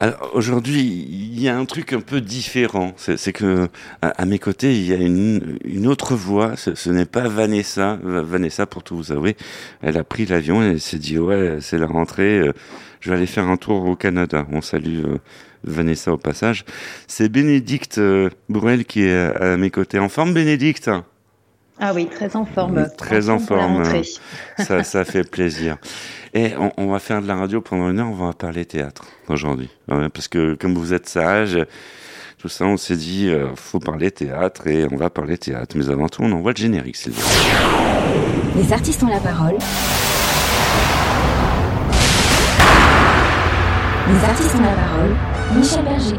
Alors aujourd'hui, il y a un truc un peu différent. C'est que à, mes côtés, il y a une, une autre voix. Ce, n'est pas Vanessa. Vanessa, pour tout vous avouer, elle a pris l'avion et elle s'est dit ouais, c'est la rentrée. Euh, je vais aller faire un tour au Canada. On salue euh, Vanessa au passage. C'est Bénédicte euh, Bruel qui est à, mes côtés. En forme, Bénédicte? Ah oui, très en forme. Très en forme. Ça, ça fait plaisir. Et on, va faire de la radio pendant une heure, on va parler théâtre aujourd'hui. Parce que comme vous êtes sage, tout ça, on s'est dit, euh, faut parler théâtre et on va parler théâtre. Mais avant tout, on envoie le générique, plaît. Les artistes ont la parole. Les artistes ont la parole. Michel Berger.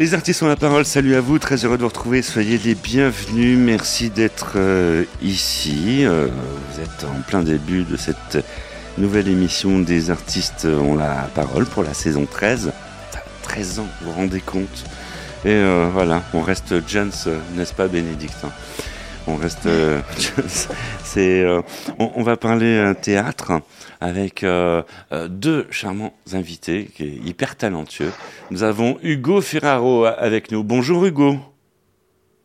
Les artistes ont la parole, salut à vous, très heureux de vous retrouver, soyez les bienvenus, merci d'être euh, ici. Euh, vous êtes en plein début de cette nouvelle émission des artistes ont la parole pour la saison 13. 13 ans, vous vous rendez compte Et euh, voilà, on reste Jones, n'est-ce pas Bénédicte hein? On reste. c'est. on, va parler théâtre avec euh, euh, deux charmants invités, qui est hyper talentueux. Nous avons Hugo Ferraro avec nous. Bonjour Hugo.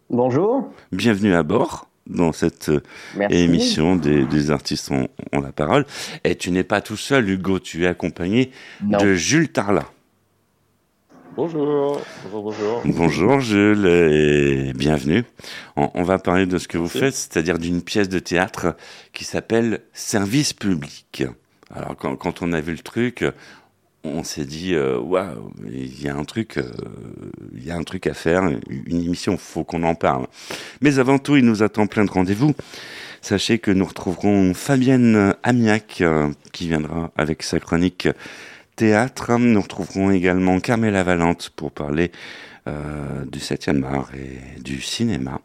Bonjour. Bienvenue à bord dans cette euh, émission des, artistes ont, la parole. Et tu n'es pas tout seul, Hugo, tu es accompagné de Jules Tarla. Bonjour. Bonjour, bonjour. Bonjour Jules et bienvenue. On, va parler de ce que vous faites, c'est-à-dire d'une pièce de théâtre qui s'appelle Service public. Alors quand, quand, on a vu le truc, on s'est dit euh, waouh, il y a un truc, euh, il y a un truc à faire, une émission, faut qu'on en parle. Mais avant tout, il nous attend plein de rendez-vous. Sachez que nous retrouverons Fabienne Amiac euh, qui viendra avec sa chronique théâtre. Nous retrouverons également Carmela Valente pour parler du 7e art et du cinéma.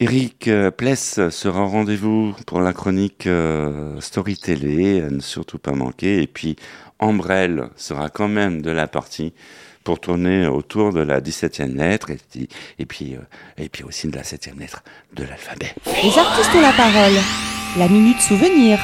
Eric euh, Pless sera au rendez-vous pour la chronique euh, Story Télé, ne surtout pas manquer. Et puis Ambrelle sera quand même de la partie pour tourner autour de la 17e lettre et, et puis, euh, et puis aussi de la 7e lettre de l'alphabet. Les artistes ont la parole. La minute souvenir.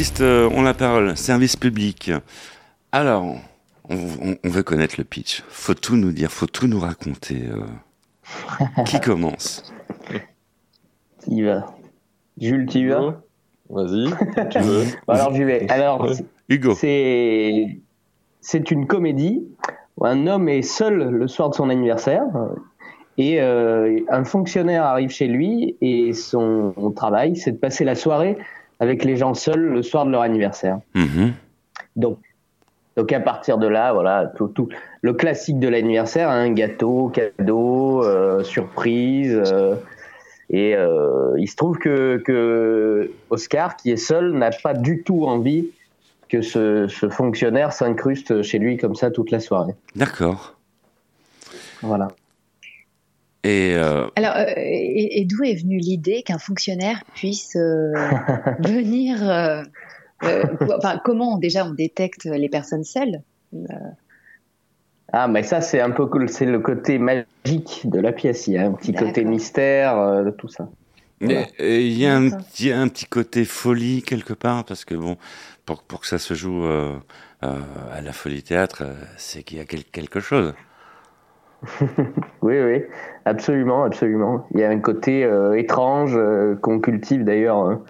Artistes euh, ont la parole, service public. Alors, on, veut connaître le pitch. Faut tout nous dire, faut tout nous raconter. Euh. Qui commence? Qui va Jules, tu vas? Vas-y, tu veux. alors j'y vais. Alors, Hugo. C'est c'est une comédie où un homme est seul le soir de son anniversaire et euh, un fonctionnaire arrive chez lui et son travail c'est de passer la soirée avec les gens seuls le soir de leur anniversaire. Mhm. Donc, donc à partir de là, voilà, tout, tout le classique de l'anniversaire, hein, gâteau, cadeau, euh, surprise. Euh, et euh, il se trouve que, que, Oscar, qui est seul, n'a pas du tout envie que ce, ce fonctionnaire s'incruste chez lui comme ça toute la soirée. D'accord. Voilà. Et euh, Alors, euh, et, d'où est venue l'idée qu'un fonctionnaire puisse euh, venir enfin, Comment déjà on détecte les personnes seules Ah, mais ça c'est un peu c'est le côté magique de la pièce. Il y a un petit côté mystère de tout ça. Mais il y a un petit, un petit côté folie quelque part parce que bon, pour, pour que ça se joue à la folie théâtre, c'est qu'il y a quelque chose. oui, oui, absolument, absolument. Il y a un côté euh, étrange euh, qu'on cultive d'ailleurs hein,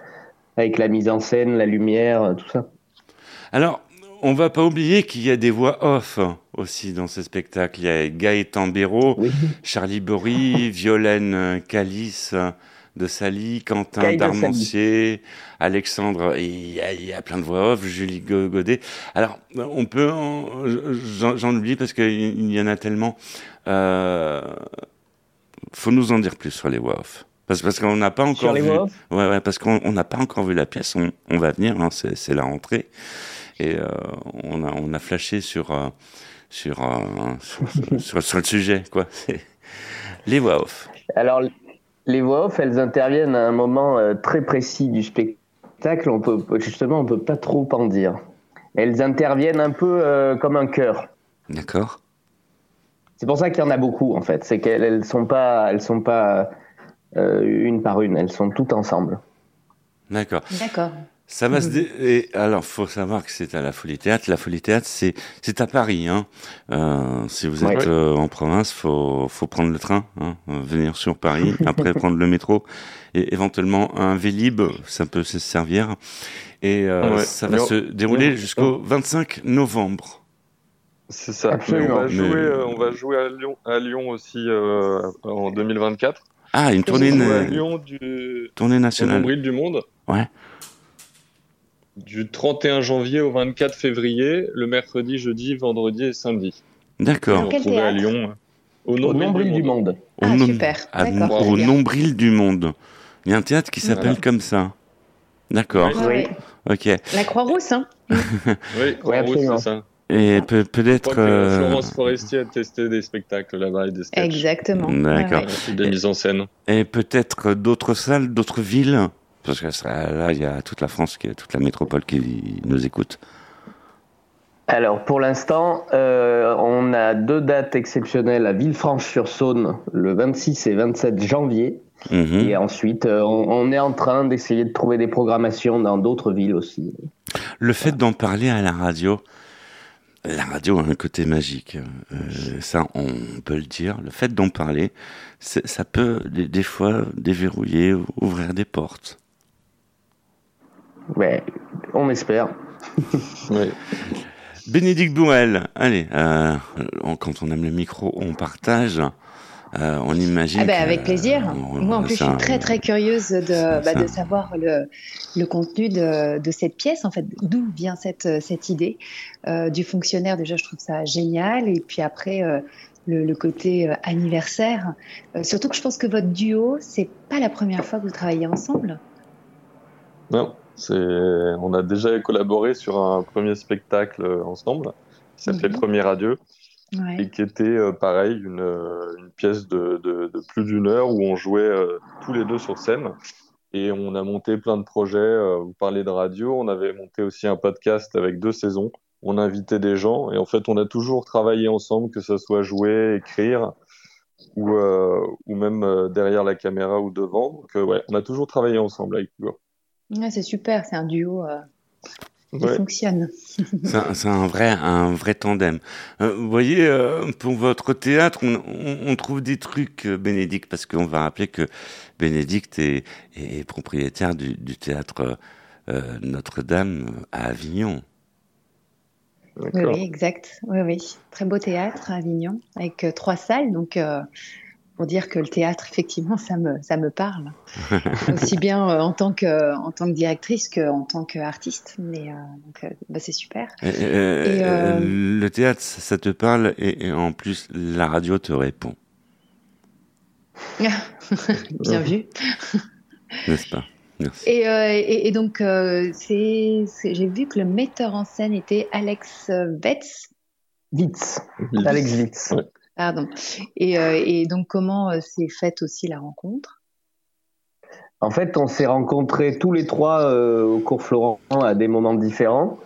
avec la mise en scène, la lumière, tout ça. Alors, on va pas oublier qu'il y a des voix off aussi dans ce spectacle. Il y a Gaëtan Béraud, Charlie Bory, Violaine Calice de Sally, Quentin Darmancier, Alexandre, il y, a, plein de voix off, Julie Godet. Alors, on peut, j'en oublie parce qu'il y en a tellement. Euh, faut nous en dire plus sur les voix off. Parce, parce qu'on n'a pas encore vu. Ouais, ouais, parce qu'on n'a pas encore vu la pièce. On, on va venir, hein, c'est la rentrée. Et euh, on, a, on a flashé sur, euh, sur, euh, sur, sur, le sujet, quoi. Les voix off. Alors, les voix off, elles interviennent à un moment très précis du spectacle. On peut, justement, on peut pas trop en dire. Elles interviennent un peu comme un chœur. D'accord. C'est pour ça qu'il y en a beaucoup, en fait. C'est qu'elles sont pas, elles sont pas une par une. Elles sont toutes ensemble. D'accord. D'accord. Ça va se dé... Et alors, faut savoir que c'est à la Folie Théâtre. La Folie Théâtre, c'est c'est à Paris. Hein. Euh, si vous êtes euh, en province, faut faut prendre le train, hein, venir sur Paris, après prendre le métro et éventuellement un Vélib, ça peut se servir. Et euh, ça va se dérouler jusqu'au 25 novembre. C'est ça. On va, jouer, euh, on va jouer à Lyon, à Lyon aussi euh, en 2024. Ah, une tournée, à Lyon du... tournée nationale. du monde. Ouais du 31 janvier au 24 février, le mercredi, jeudi, vendredi et samedi. D'accord. On se à Lyon. Au, nombril du monde. Ah, super. au nombril du monde. Il y a un théâtre qui s'appelle comme ça. D'accord. Oui. Ok. La Croix-Rousse, hein Oui, Croix-Rousse, c'est ça. Et peut-être. Euh... Florence Forestier a testé des spectacles là-bas et des sketchs. Exactement. D'accord. Des mises en scène. Et peut-être d'autres salles, d'autres villes parce que là, il y a toute la France, toute la métropole qui nous écoute. Alors pour l'instant, euh, on a deux dates exceptionnelles à Villefranche-sur-Saône, le 26 et 27 janvier. Mhm. Et ensuite, euh, on, est en train d'essayer de trouver des programmations dans d'autres villes aussi. Le fait d'en parler à la radio, la radio a un côté magique. Euh, ça, on peut le dire. Le fait d'en parler, ça peut des, fois déverrouiller, ouvrir des portes. Ouais, on espère. Bénédicte Bouel, allez, euh, quand on aime le micro, on partage. Euh, on imagine. Ah ben, avec plaisir. Moi, en plus, je suis très très curieuse de, bah, de savoir le, le contenu de, de, cette pièce. En fait, d'où vient cette cette idée euh, du fonctionnaire. Déjà, je trouve ça génial. Et puis après, euh, le, le, côté euh, anniversaire. surtout que je pense que votre duo, c'est pas la première fois que vous travaillez ensemble. Non, on a déjà collaboré sur un premier spectacle ensemble, qui s'appelait mhm. Premier Adieu, et qui était euh, pareil, une, une pièce de, de, de plus d'une heure où on jouait euh, tous les deux sur scène. Et on a monté plein de projets. Euh, vous parlez de radio, on avait monté aussi un podcast avec deux saisons. On invitait des gens et en fait, on a toujours travaillé ensemble, que ce soit jouer, écrire ou, ou même derrière la caméra ou devant. Donc, ouais, on a toujours travaillé ensemble avec Hugo c'est super, c'est un duo euh, qui fonctionne. c'est un, vrai, un vrai tandem. Euh, vous voyez, euh, pour votre théâtre, on, trouve des trucs, Bénédicte, parce qu'on va rappeler que Bénédicte est, est propriétaire du, théâtre Notre-Dame à Avignon. Oui, exact. Oui, oui. Très beau théâtre à Avignon, avec trois salles. Donc, pour dire que le théâtre, effectivement, ça me, ça me parle. Aussi bien euh, en, tant que, en tant que directrice qu'en tant qu'artiste. Mais euh, donc, euh, bah, c'est super. le théâtre, ça te parle et, en plus, la radio te répond. bien vu. N'est-ce pas? Merci. Et, et, donc, c'est, j'ai vu que le metteur en scène était Alex Wetz. Witz. Alex Witz. Pardon. Et, euh, et donc, comment euh, s'est faite aussi la rencontre? En fait, on s'est rencontrés tous les trois euh, au cours Florent à des moments différents.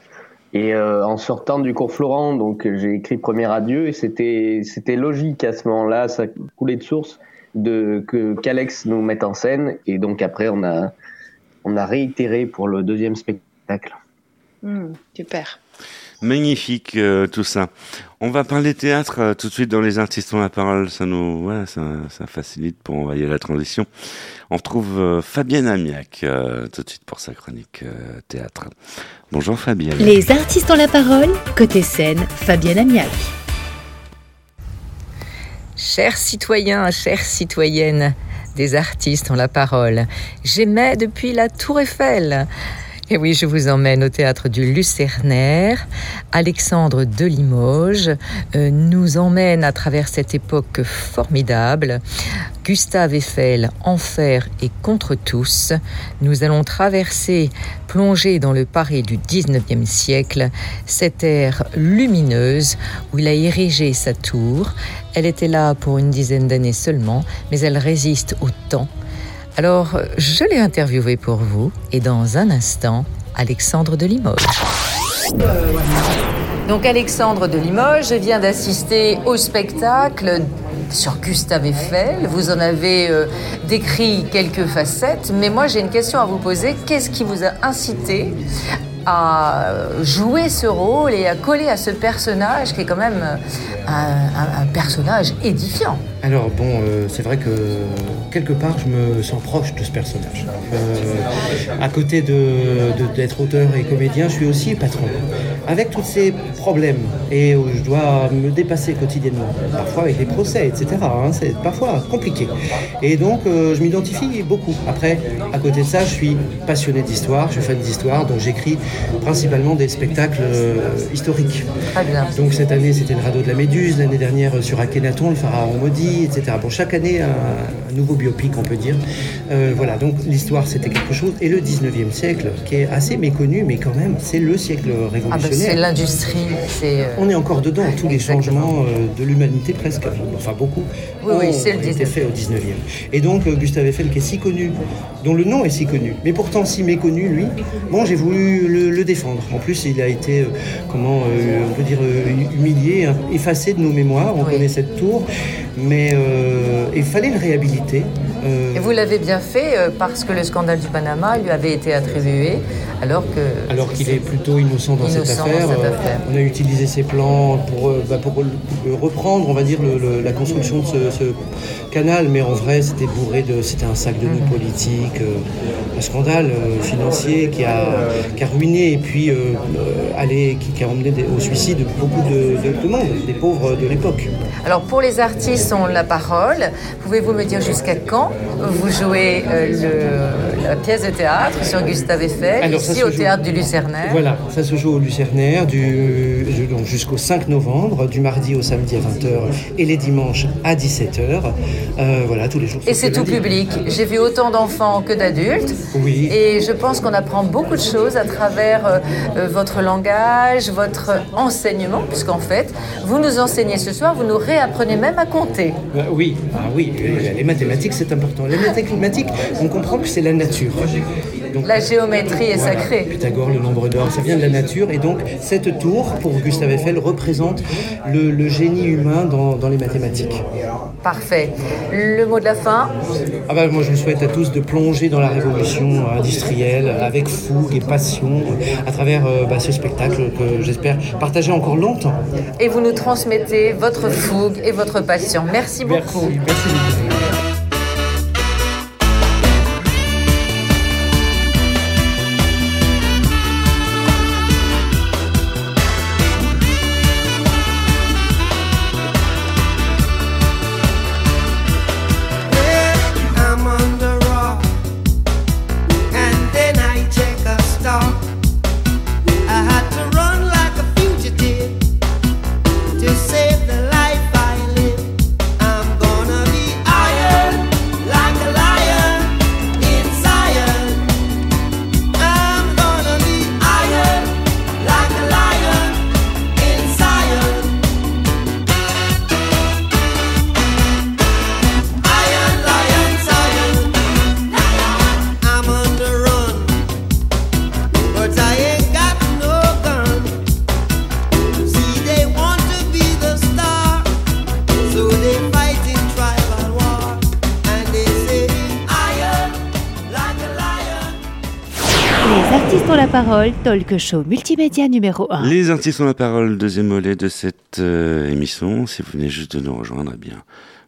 Et en sortant du cours Florent, donc j'ai écrit Premier Adieu et c'était c'était logique à ce moment-là, ça coulait de source de que qu'Alex nous mette en scène et donc après on a on a réitéré pour le deuxième spectacle. Mmh, super. Magnifique euh, tout ça. On va parler théâtre euh, tout de suite dans les artistes ont la parole. Ça nous, voilà, ça, ça facilite pour envoyer la transition. On retrouve euh, Fabienne Amiac tout de suite pour sa chronique théâtre. Bonjour Fabienne. Les artistes ont la parole. Côté scène, Fabienne Amiac. Chers citoyens, chères citoyennes, des artistes ont la parole. J'aimais depuis la Tour Eiffel. Et oui, je vous emmène au théâtre du Lucernaire. Alexandre de Limoges euh, nous emmène à travers cette époque formidable. Gustave Eiffel, Enfer et Contre tous. Nous allons traverser, plonger dans le Paris du 19e siècle, cette ère lumineuse où il a érigé sa tour. Elle était là pour une dizaine d'années seulement, mais elle résiste au temps alors, je l'ai interviewé pour vous et dans un instant, Alexandre de Limoges. Donc Alexandre de Limoges vient d'assister au spectacle sur Gustave Eiffel. Vous en avez euh, décrit quelques facettes, mais moi j'ai une question à vous poser. Qu'est-ce qui vous a incité à jouer ce rôle et à coller à ce personnage qui est quand même un personnage édifiant alors bon, euh, c'est vrai que quelque part je me sens proche de ce personnage. Euh, à côté d'être auteur et comédien, je suis aussi patron. Avec tous ces problèmes et où je dois me dépasser quotidiennement, parfois avec des procès, etc. Hein, c'est parfois compliqué. Et donc euh, je m'identifie beaucoup. Après, à côté de ça, je suis passionné d'histoire, je fais des histoires, donc j'écris principalement des spectacles historiques. Donc cette année c'était le radeau de la Méduse, l'année dernière sur Akhenaton, le pharaon maudit etc. Bon, chaque année, un, nouveau biopic, on peut dire. Euh, voilà, donc l'histoire, c'était quelque chose. Et le 19e siècle, qui est assez méconnu, mais quand même, c'est le siècle ah bah, révolutionnaire. c'est l'industrie. Euh, on est encore dedans, tous les changements euh, de l'humanité, presque, enfin beaucoup, oui, oui, c'est le été fait au 19e. Et donc, Gustave Eiffel, qui est si connu, dont le nom est si connu, mais pourtant si méconnu, lui, bon, j'ai voulu le, défendre. En plus, il a été, comment, on peut dire, humilié, hein, de nos mémoires. On connaît cette tour, mais euh, il fallait le réhabiliter. Euh, et vous l'avez bien fait euh, parce que le scandale du Panama lui avait été attribué alors que... Alors qu'il est plutôt innocent dans, cette, affaire. on a utilisé ses plans pour, bah, pour reprendre, on va dire, la construction de ce, canal, mais en vrai c'était bourré de... C'était un sac de nœuds mhm. politiques, un scandale financier qui a, qui a ruiné et puis allé, qui, a emmené au suicide beaucoup de, de monde, des pauvres de l'époque. Alors pour les artistes, on la parole. Pouvez-vous me dire jusqu'à quand vous jouez euh, la pièce de théâtre sur Gustave Eiffel, ici au théâtre du Lucernaire? Voilà, ça se joue au Lucernaire du, jusqu'au 5 novembre, du mardi au samedi à 20h et les dimanches à 17h. Euh, voilà, tous les jours. Et c'est tout public. J'ai vu autant d'enfants que d'adultes. Oui. Et je pense qu'on apprend beaucoup de choses à travers euh, votre langage, votre enseignement, puisqu'en fait, vous nous enseignez ce soir, vous nous réapprenez même à compter. Euh, oui, ah oui, les mathématiques c'est important. Les mathématiques, on comprend que c'est la nature. Donc, la géométrie est sacrée. Pythagore, le nombre d'or, ça vient de la nature. Et donc, cette tour, pour Gustave Eiffel, représente le, génie humain dans, les mathématiques. Parfait. Le mot de la fin ah bah, Moi, je vous souhaite à tous de plonger dans la révolution industrielle avec fougue et passion à travers euh, bah, ce spectacle que j'espère partager encore longtemps. Et vous nous transmettez votre fougue et votre passion. Merci beaucoup. Merci, merci beaucoup. Artistes ont la parole, talk show multimédia numéro 1. Les artistes ont la parole, deuxième volet de cette euh, émission. Si vous venez juste de nous rejoindre, eh bien,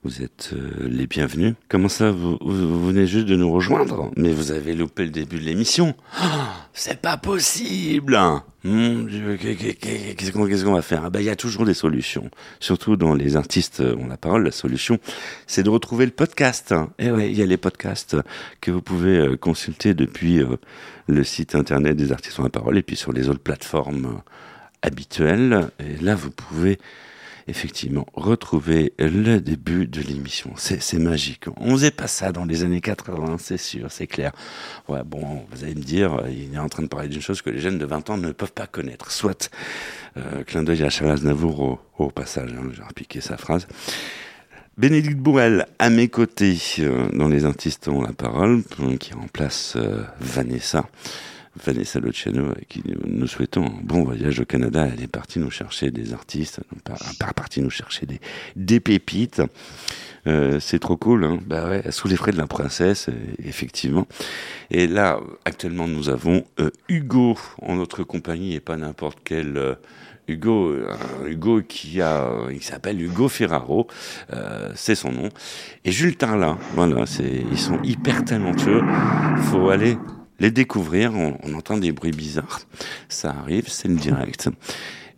vous êtes euh, les bienvenus. Comment ça, vous, venez juste de nous rejoindre? Mais vous avez loupé le début de l'émission. Ah, c'est pas possible Qu'est-ce qu'on va faire? Bah, Il y a toujours des solutions. Surtout dans les artistes ont la parole, la solution, c'est de retrouver le podcast. Et ouais, il y a les podcasts que vous pouvez euh, consulter depuis euh, le site internet des artistes ont la parole et puis sur les autres plateformes habituelles. Et là, vous pouvez effectivement retrouver le début de l'émission. C'est magique. On faisait pas ça dans les années 80, c'est sûr, c'est clair. Ouais, bon, vous allez me dire, il est en train de parler d'une chose que les jeunes de 20 ans ne peuvent pas connaître. Soit, euh, clin d'œil à Charles Navour au, passage, hein, j'ai repiqué sa phrase. Bénédicte Bourrel à mes côtés euh, dans Les Artistes ont la parole, qui remplace euh, Vanessa. Vanessa Luciano, qui nous souhaitons un bon voyage au Canada. Elle est partie nous chercher des artistes, pas partie nous chercher des, pépites. Euh, c'est trop cool, hein bah ouais, sous les frais de la princesse, effectivement. Et là, actuellement, nous avons euh, Hugo en notre compagnie, et pas n'importe quel euh, Hugo, Hugo qui a, il s'appelle Hugo Ferraro, c'est son nom. Et Jules Tarla, voilà, c'est, ils sont hyper talentueux. Faut aller les découvrir. On, entend des bruits bizarres. Ça arrive, c'est le direct.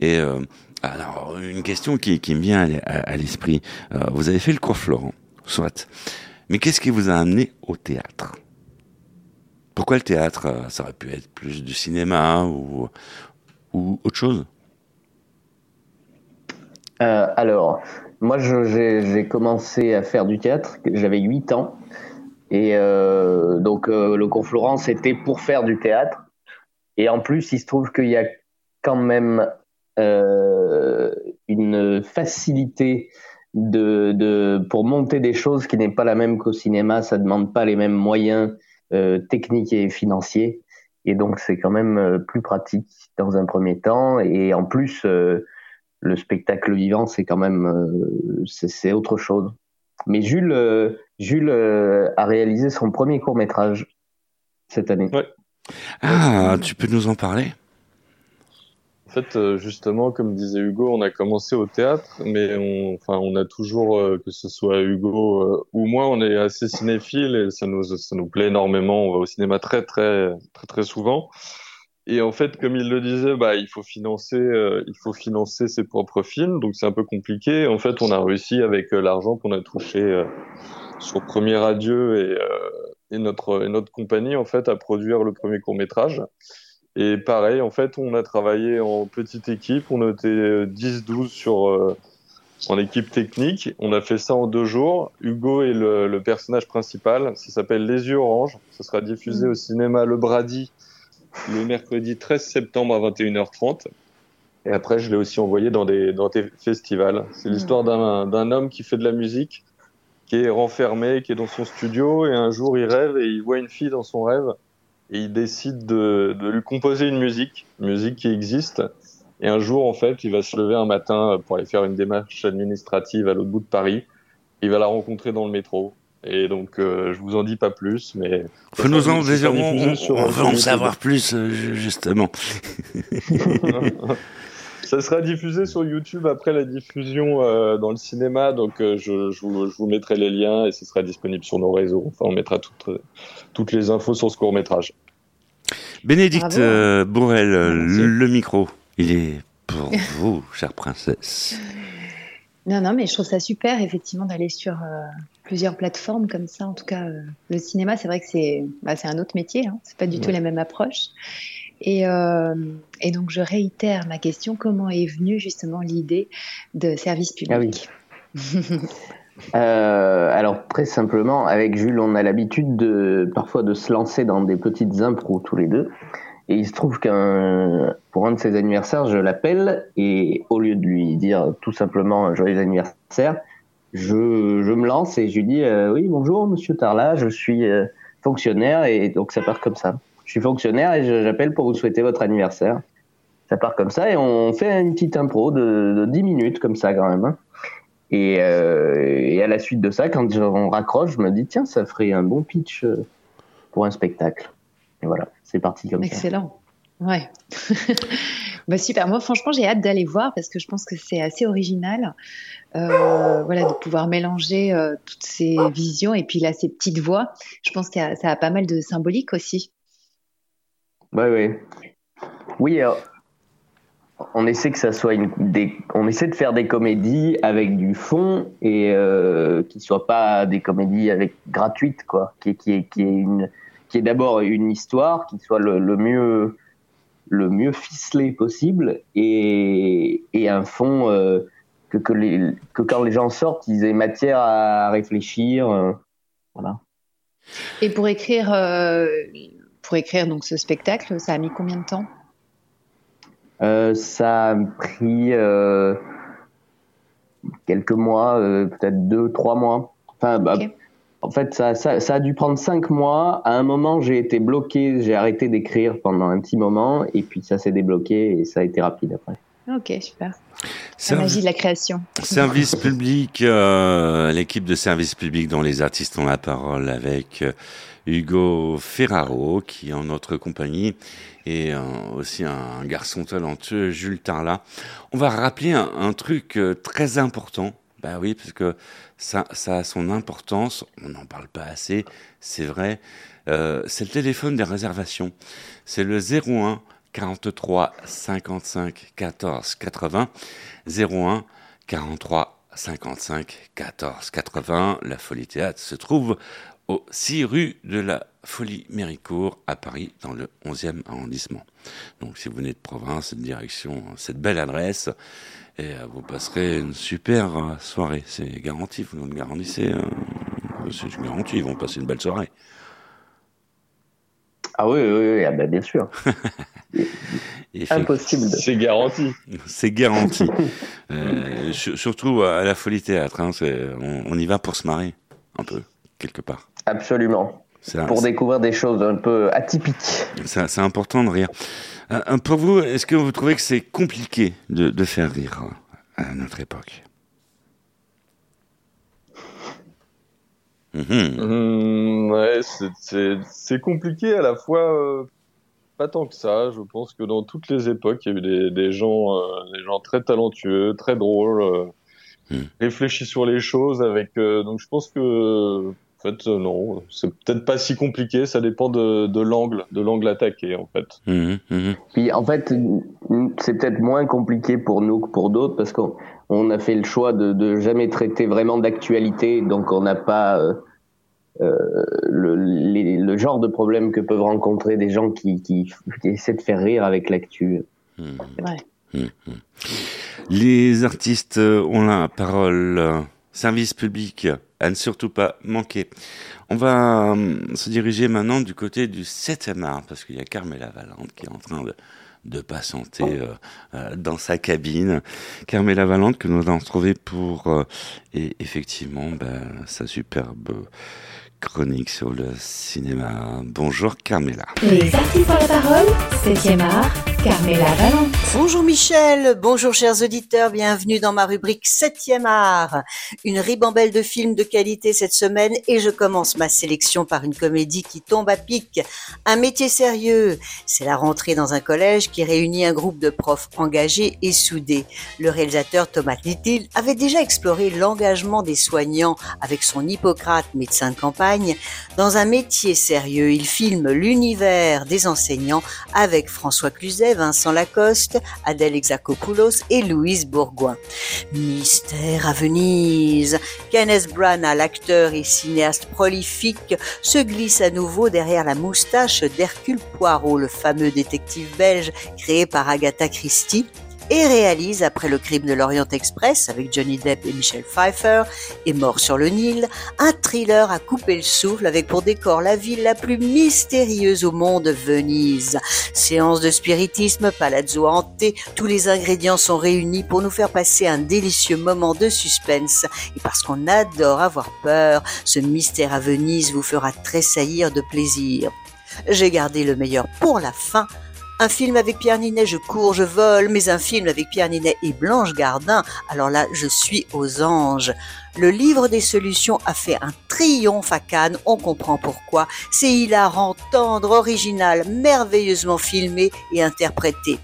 Et euh, alors, une question qui, qui me vient à, l'esprit. Euh, vous avez fait le cours Florent, soit. Mais qu'est-ce qui vous a amené au théâtre? Pourquoi le théâtre euh, Ça aurait pu être plus du cinéma ou, ou autre chose? Alors, moi, j'ai commencé à faire du théâtre, j'avais 8 ans. Et euh, donc euh, le cours Florent, c'était pour faire du théâtre. Et en plus, il se trouve qu'il y a quand même euh, une facilité de, de, pour monter des choses qui n'est pas la même qu'au cinéma. Ça demande pas les mêmes moyens euh, techniques et financiers. Et donc, c'est quand même euh, plus pratique dans un premier temps. Et en plus, euh, le spectacle vivant, c'est quand même, c'est autre chose. Mais Jules, Jules euh, a réalisé son premier court métrage cette année. Ah, tu peux nous en parler? En fait, euh, justement, comme disait Hugo, on a commencé au théâtre, mais on, enfin, on a toujours, euh, que ce soit Hugo ou moi, on est assez cinéphile et ça nous, ça nous plaît énormément. On va au cinéma très, très, très, très souvent. Et en fait, comme il le disait, bah, il faut financer, il faut financer ses propres films, donc c'est un peu compliqué. En fait, on a réussi avec l'argent qu'on a touché sur Premier Adieu et, euh, et, notre, et notre compagnie en fait à produire le premier court métrage. Et pareil, en fait, on a travaillé en petite équipe, on était 10-12 sur euh, en équipe technique. On a fait ça en deux jours. Hugo est le, le personnage principal. Ça s'appelle Les yeux orange. Ça sera diffusé mm. au cinéma Le Brady le mercredi 13 septembre à 21h30. Et après, je l'ai aussi envoyé dans des, dans des festivals. C'est mm. l'histoire d'un homme qui fait de la musique qui est renfermé, qui est dans son studio, et un jour il rêve et il voit une fille dans son rêve, et il décide de, de lui composer une musique, une musique qui existe. Et un jour, en fait, il va se lever un matin pour aller faire une démarche administrative à l'autre bout de Paris. Il va la rencontrer dans le métro. Et donc, euh, je vous en dis pas plus, mais. Nous en dire, on, on, veut en savoir plus, euh, justement. Ça sera diffusé sur YouTube après la diffusion euh, dans le cinéma, donc euh, je, je, vous, je, vous, mettrai les liens et ce sera disponible sur nos réseaux. Enfin, on mettra toutes, toutes les infos sur ce court métrage. Bénédicte euh, Bourrel, le, micro, il est pour vous, chère princesse. Non, non, mais je trouve ça super, effectivement, d'aller sur plusieurs plateformes comme ça. En tout cas, le cinéma, c'est vrai que c'est bah, un autre métier, hein. c'est pas du tout la même approche. Et, euh, et, donc, je réitère ma question comment est venue justement l'idée de service public? Ah oui. euh, Alors, très simplement, avec Jules, on a l'habitude de parfois de se lancer dans des petites impros tous les deux. Et il se trouve qu'un pour un de ses anniversaires, je l'appelle et au lieu de lui dire tout simplement joyeux anniversaire, je, je me lance et je lui dis euh, oui bonjour Monsieur Tarla, je suis fonctionnaire et donc ça part comme ça je suis fonctionnaire et j'appelle pour vous souhaiter votre anniversaire. Ça part comme ça et on fait une petite impro de, de 10 minutes comme ça quand même. Hein. Et, euh, et, à la suite de ça, quand on raccroche, je me dis tiens, ça ferait un bon pitch euh, pour un spectacle. et voilà, c'est parti comme ça. Excellent. Ouais. bah super. Moi, franchement, j'ai hâte d'aller voir parce que je pense que c'est assez original. Euh, voilà, de pouvoir mélanger toutes ces visions et puis là, ces petites voix. Je pense que ça a pas mal de symbolique aussi. Ouais, ouais. Oui, on essaie que ça soit une, des, on essaie de faire des comédies avec du fond et euh, qui soient pas des comédies avec gratuites quoi, qui, qui est qui est une qui est d'abord une histoire qui soit le, mieux le mieux ficelé possible et, et un fond euh, que que les que quand les gens sortent ils aient matière à réfléchir euh, voilà. Et pour écrire euh, pour écrire donc ce spectacle, ça a mis combien de temps? Euh, ça a pris euh, quelques mois, euh, peut-être deux, trois mois. Enfin, bah, En fait, ça, ça, ça, a dû prendre cinq mois. À un moment, j'ai été bloqué, j'ai arrêté d'écrire pendant un petit moment, et puis ça s'est débloqué et ça a été rapide après. Ok, super. La magie de la création. Service public, euh, l'équipe de service public dont les artistes ont la parole avec Hugo Ferraro, qui est en notre compagnie, et euh, aussi un garçon talentueux, Jules Tarla. On va rappeler un, truc euh, très important. Bah oui, parce que ça, ça a son importance. On n'en parle pas assez, c'est vrai. Euh, c'est le téléphone des réservations. C'est le 01 43 55 14 80. 01 43 55 14 80. La Folie Théâtre se trouve au 6 rue de la Folie Méricourt à Paris, dans le 11e arrondissement. Donc si vous venez de province, cette direction, cette belle adresse, et euh, vous passerez une super euh, soirée. C'est garanti, vous nous le garantissez. Euh, c'est garanti, ils vont passer une belle soirée. Ah oui, oui, oui ah ben, bien sûr. Impossible. C'est garanti. C'est garanti. surtout à la folie théâtre. Hein, on, on, y va pour se marrer, un peu, quelque part. Absolument. Pour découvrir des choses un peu atypiques. C'est important de rire. Euh, pour vous, est-ce que vous trouvez que c'est compliqué de, faire rire à notre époque? Mhm. mmh, ouais, c'est compliqué à la fois, euh, pas tant que ça. Je pense que dans toutes les époques, il y a eu des, gens, euh, des gens très talentueux, très drôles, mmh. réfléchis sur les choses. Avec, donc je pense que en fait, euh, non, c'est peut-être pas si compliqué. Ça dépend de, de l'angle, de l'angle attaqué, en fait. Mmh, mmh. Puis, en fait, c'est peut-être moins compliqué pour nous que pour d'autres parce qu'on on a fait le choix de, de jamais traiter vraiment d'actualité, donc on n'a pas euh, euh le, le, genre de problème que peuvent rencontrer des gens qui, qui, qui essaient de faire rire avec l'actu. Mmh. Ouais. Les artistes ont la parole. Service public à ne surtout pas manquer. On va euh, se diriger maintenant du côté du 7e art, parce qu'il y a Carmela Valente qui est en train de, de patienter euh, euh, dans sa cabine. Carmela Valente que nous allons retrouver pour et effectivement ben, sa superbe chronique sur le cinéma. Bonjour Carmela. Les artistes ont la parole, 7e art, Carmela Valente. Bonjour Michel, bonjour chers auditeurs, bienvenue dans ma rubrique 7e art. Une ribambelle de films de qualité cette semaine et je commence ma sélection par une comédie qui tombe à pic. Un métier sérieux, c'est la rentrée dans un collège qui réunit un groupe de profs engagés et soudés. Le réalisateur Thomas Little avait déjà exploré l'engagement des soignants avec son Hippocrate, médecin de campagne dans un métier sérieux. Il filme l'univers des enseignants avec François Cluzet, Vincent Lacoste, Adèle Exarchopoulos et Louise Bourgoin. Mystère à Venise. Kenneth Branagh, l'acteur et cinéaste prolifique, se glisse à nouveau derrière la moustache d'Hercule Poirot, le fameux détective belge créé par Agatha Christie et réalise, après le crime de l'Orient Express avec Johnny Depp et Michel Pfeiffer et Mort sur le Nil, un thriller à couper le souffle avec pour décor la ville la plus mystérieuse au monde, Venise. Séance de spiritisme, palazzo hanté, tous les ingrédients sont réunis pour nous faire passer un délicieux moment de suspense. Et parce qu'on adore avoir peur, ce mystère à Venise vous fera tressaillir de plaisir. J'ai gardé le meilleur pour la fin un film avec Pierre Ninet, je cours, je vole, mais un film avec Pierre Ninet et Blanche Gardin, alors là, je suis aux anges. Le livre des solutions a fait un triomphe à Cannes, on comprend pourquoi. C'est hilarant, tendre, original, merveilleusement filmé et interprété.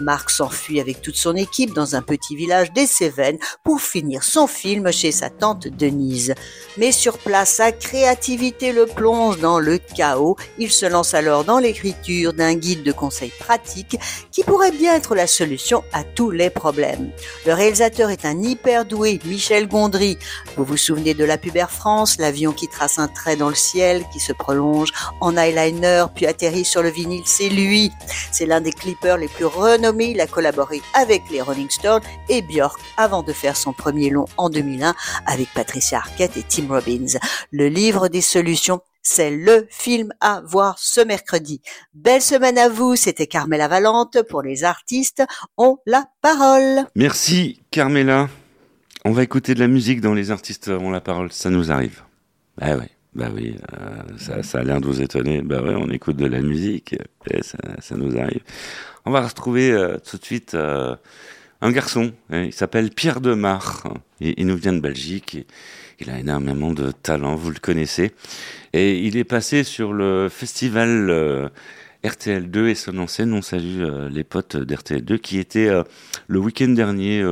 Marc s'enfuit avec toute son équipe dans un petit village des Cévennes pour finir son film chez sa tante Denise. Mais sur place, sa créativité le plonge dans le chaos. Il se lance alors dans l'écriture d'un guide de conseils pratiques qui pourrait bien être la solution à tous les problèmes. Le réalisateur est un hyper doué, Michel Gondry. Vous vous souvenez de La Pubère France, l'avion qui trace un trait dans le ciel, qui se prolonge en eyeliner, puis atterrit sur le vinyle, c'est lui. C'est l'un des clippers les plus renommé, il a collaboré avec les Rolling Stones et Björk avant de faire son premier long en 2001 avec Patricia Arquette et Tim Robbins. Le livre des solutions c'est le film à voir ce mercredi. Belle semaine à vous, c'était Carmela Valente. Pour les artistes, ont la parole. Merci Carmela. On va écouter de la musique dans Les artistes ont la parole, ça nous arrive. Ah. Bah oui, euh, ça, a l'air de vous étonner. Bah ouais, on écoute de la musique, et ça, nous arrive. On va retrouver euh, tout de suite euh, un garçon. Hein, il s'appelle Pierre Demar. Il, il nous vient de Belgique. il a énormément de talent, vous le connaissez. Et il est passé sur le festival RTL2 et son enseigne. On salue les potes d'RTL2 qui étaient le week-end dernier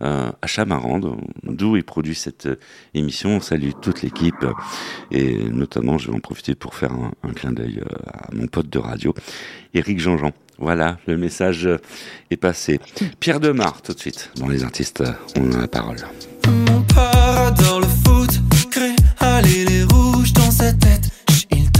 à Chamarande, d'où il produit cette émission. On salue toute l'équipe et notamment, je vais en profiter pour faire un, clin d'œil à mon pote de radio, Eric Jean-Jean. Voilà, le message est passé. Pierre Demar, tout de suite, dans les artistes, on a la parole. Mon père adore le foot, crée les rouges dans sa tête. Il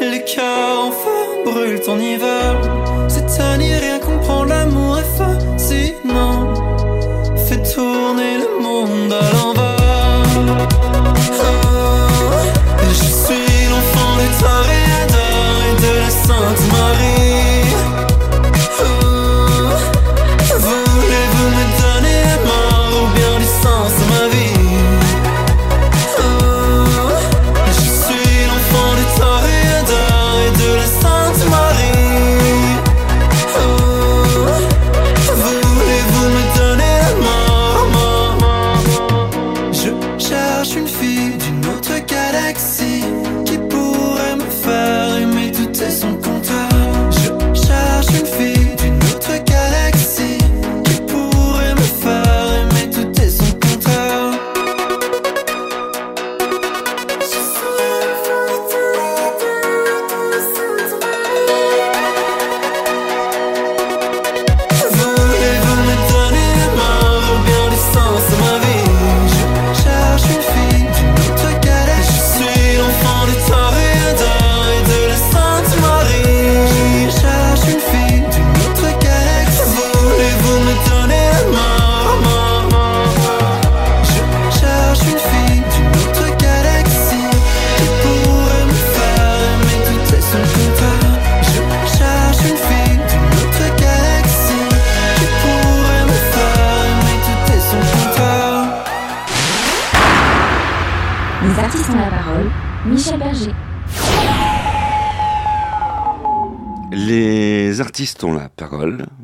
Les cœurs en feu brûlent en hiver. C'est à n'y rien comprendre,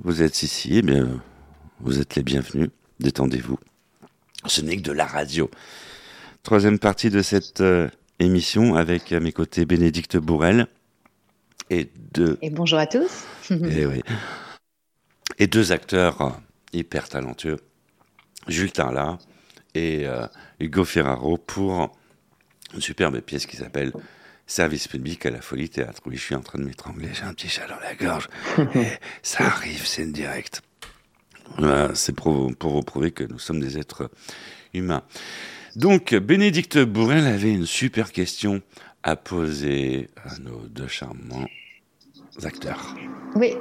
Vous êtes ici, eh bien, vous êtes les bienvenus. Détendez-vous. Ce n'est que de la radio. Troisième partie de cette euh, émission avec à mes côtés Bénédicte Bourrel et deux, Et bonjour à tous. eh oui, et deux acteurs euh, hyper talentueux, Jules Tarlat et Hugo Ferraro pour une superbe pièce qui s'appelle Service public à la folie théâtre. Oui, je suis en train de m'étrangler, j'ai un petit chat dans la gorge. ça arrive, c'est une directe. c'est pour, pour vous prouver que nous sommes des êtres humains. Donc, Bénédicte Bourrel avait une super question à poser à nos deux charmants acteurs. Oui,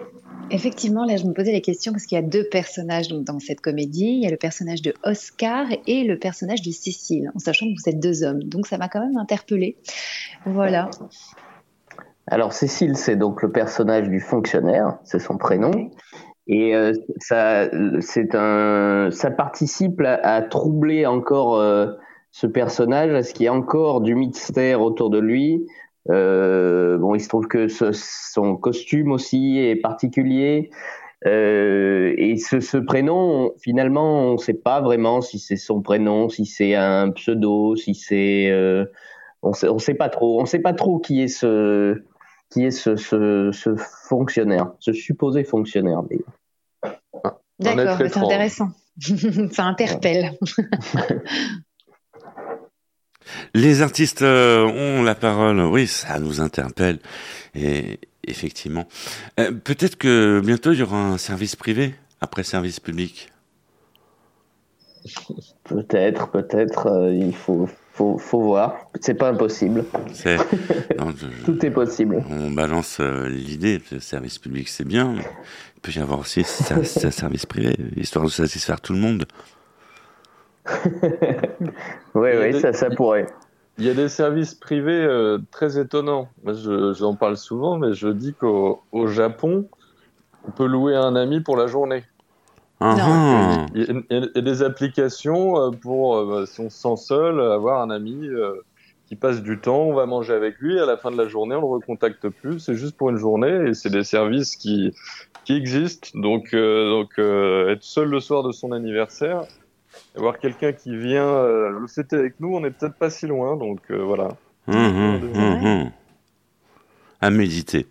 Effectivement, là, je me posais la question parce qu'il y a deux personnages dans cette comédie. Il y a le personnage de Oscar et le personnage de Cécile, en sachant que vous êtes deux hommes. Donc, ça m'a quand même interpellée. Voilà. Alors, Cécile, c'est donc le personnage du fonctionnaire, c'est son prénom. Et euh, ça, c'est un, ça participe à, troubler encore euh, ce personnage, à ce qu'il y a encore du mystère autour de lui, bon, il se trouve que son costume aussi est particulier. Euh, et ce, ce, prénom, finalement, on ne sait pas vraiment si c'est son prénom, si c'est un pseudo, si c'est, euh, on sait, on sait pas trop. On sait pas trop qui est ce, qui est ce, ce, ce fonctionnaire, ce supposé fonctionnaire. D'accord, c'est intéressant. Ça interpelle. Les artistes euh, ont la parole, oui, ça nous interpelle. Et effectivement, euh, peut-être que bientôt il y aura un service privé après service public. Peut-être, peut-être. Euh, il faut, faut, faut voir. C'est pas impossible. Tout est possible. On balance l'idée. Le service public, c'est bien. il peut y avoir aussi un service privé, histoire de satisfaire tout le monde. oui, oui, ça, ça pourrait. Il y a des services privés euh, très étonnants. Moi, j'en parle souvent, mais je dis qu'au Japon, on peut louer un ami pour la journée. Ah. il, y a, des applications euh, pour, euh, bah, si on se sent seul, avoir un ami qui passe du temps, on va manger avec lui, à la fin de la journée, on le recontacte plus, c'est juste pour une journée, et c'est des services qui, qui existent. Donc, donc être seul le soir de son anniversaire, avoir quelqu'un qui vient euh, le fêter avec nous, on n'est peut-être pas si loin, donc euh, voilà. Hum, hum, hum, à méditer.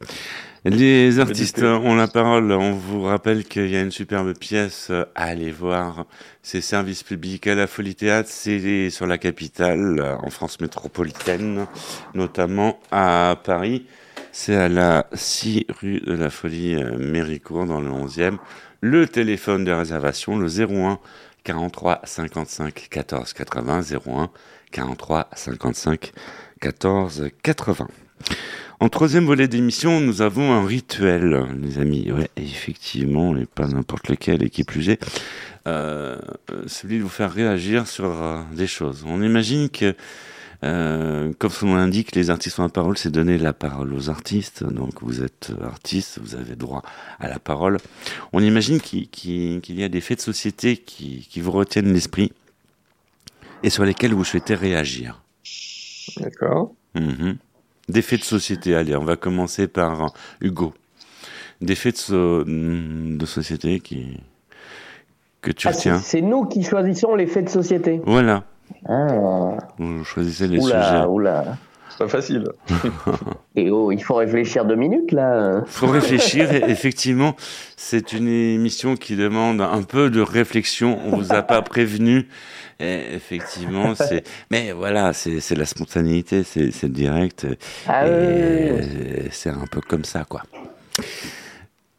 Les artistes ont la parole. On vous rappelle qu'il y a une superbe pièce à aller voir. C'est Service public à la Folie Théâtre. C'est sur la capitale, en France métropolitaine, notamment à Paris. C'est à la 6 rue de la Folie euh, Méricourt, dans le 11e. Le téléphone de réservation, le 01 43 55 14 80 01 43 55 14 80. En troisième volet d'émission, nous avons un rituel, les amis. Ouais, effectivement, et pas n'importe lequel, et qui plus est, euh, celui de vous faire réagir sur euh, des choses. On imagine que euh, comme son nom l'indique, les artistes ont la parole, c'est donner la parole aux artistes. Donc vous êtes artiste, vous avez droit à la parole. On imagine qu'il y a des faits de société qui, vous retiennent l'esprit et sur lesquels vous souhaitez réagir. D'accord. Mhm. Des faits de société, allez, on va commencer par Hugo. Des faits de, de société qui, que tu ah, retiens. C'est nous qui choisissons les faits de société. Voilà. Ah. Vous choisissez les sujets. Oula. C'est pas facile. Et oh, il faut réfléchir deux minutes là. Il faut réfléchir. effectivement, c'est une émission qui demande un peu de réflexion. On vous a pas prévenu. Et effectivement, c'est. Mais voilà, c'est la spontanéité, c'est direct. Ah c'est un peu comme ça, quoi.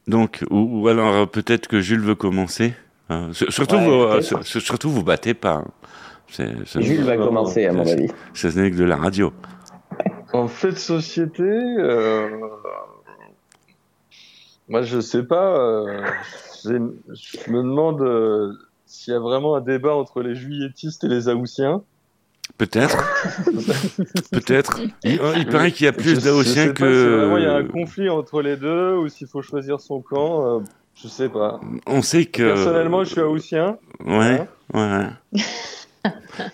Donc, ou, alors peut-être que Jules veut commencer. Hein. surtout, vous, surtout, vous battez pas. Hein. Jules va commencer, à mon avis. Ce n'est que de la radio. En fait de société, euh, moi je sais pas. Euh, je me demande euh, s'il y a vraiment un débat entre les juilletistes et les Aoussiens. Peut-être. Peut-être. Il, paraît qu'il y a plus d'Aoussiens que. Si il y a un conflit entre les deux ou s'il faut choisir son camp. je sais pas. On sait que. Personnellement, je suis Aoussien. Ouais, ouais.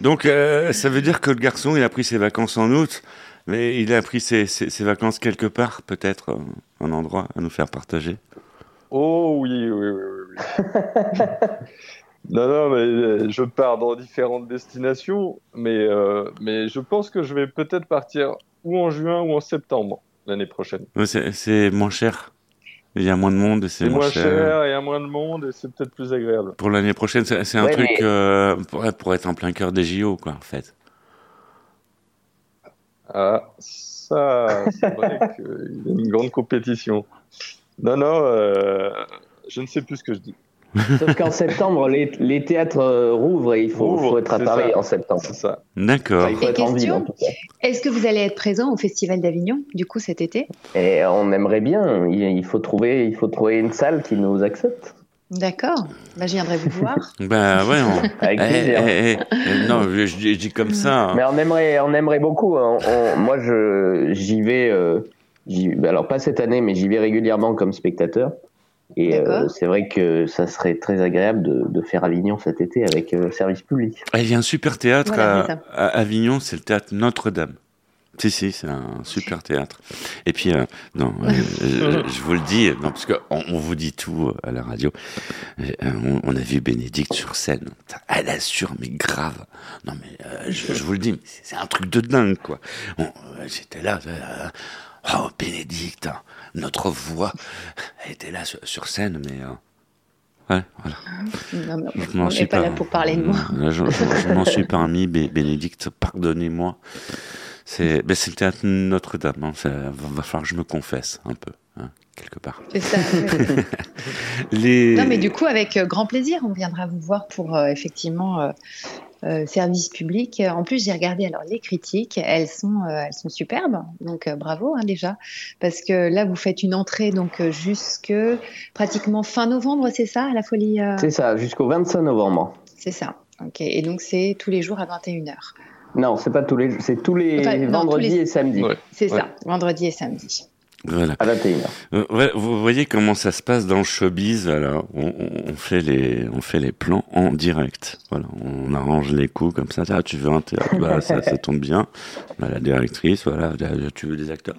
Donc, euh, ça veut dire que le garçon, il a pris ses vacances en août, mais il a pris ses, vacances quelque part, peut-être, euh, un endroit à nous faire partager. Oh oui, oui, oui, oui. non, non, mais euh, je pars dans différentes destinations, mais, mais je pense que je vais peut-être partir ou en juin ou en septembre l'année prochaine. C'est moins cher. Il y a moins de monde et c'est moins, cher. Il y a moins de monde et c'est peut-être plus agréable. Pour l'année prochaine, c'est un truc euh, pour, être en plein cœur des JO, quoi, en fait. Ah, ça, c'est vrai qu'il y a une grande compétition. Non, non, euh, je ne sais plus ce que je dis. Sauf qu'en septembre, les, les, théâtres euh, rouvrent et il faut, faut être à Paris en septembre. C'est ça. D'accord. Est-ce que vous allez être présent au Festival d'Avignon, du coup, cet été? Et On aimerait bien. Il, faut trouver, il faut trouver une salle qui nous accepte. D'accord. Bah, je viendrai vous voir. ben ouais. Avec eh, plaisir. Eh, eh, non, je, dis comme ça. Hein. Mais on aimerait, on aimerait beaucoup. Hein. moi, je, j'y vais. Euh, alors pas cette année, mais j'y vais régulièrement comme spectateur. Et euh, c'est vrai que ça serait très agréable de, de faire Avignon cet été avec euh, service public. Il y a un super théâtre à, Avignon, c'est le théâtre Notre-Dame. Si, si, c'est un super théâtre. Et puis, euh, non, je, vous le dis, non, parce qu'on on vous dit tout à la radio. On, a vu Bénédicte sur scène. Elle assure, mais grave. Non, mais je, je, vous le dis, c'est un truc de dingue, quoi. J'étais là. oh, Bénédicte, notre voix était là sur, scène, mais. Euh, ouais, voilà. Non, je on n'est pas, là pour parler de moi. Je, m'en suis permis, Bénédicte, pardonnez-moi. C'est ben le théâtre Notre-Dame. Hein. va falloir que je me confesse un peu, hein, quelque part. C'est ça. Les... Non, mais du coup, avec euh, grand plaisir, on viendra vous voir pour euh, effectivement euh, service public. En plus, j'ai regardé alors les critiques, elles sont, euh, elles sont superbes. Donc euh, bravo hein, déjà, parce que là vous faites une entrée donc jusque pratiquement fin novembre, c'est ça, à la folie. C'est ça, jusqu'au 25 novembre. C'est ça. Ok. Et donc c'est tous les jours à 21 h Non, c'est pas tous les, c'est tous les vendredis et samedis. C'est ça, vendredi et samedi. Voilà. À 21h. Euh, vous voyez comment ça se passe dans le showbiz. Alors, on, on, fait les, on fait les plans en direct. Voilà, on arrange les coups comme ça. Ah, tu veux un théâtre? Voilà, ça, ça tombe bien. Bah, la directrice, voilà. Tu veux des acteurs?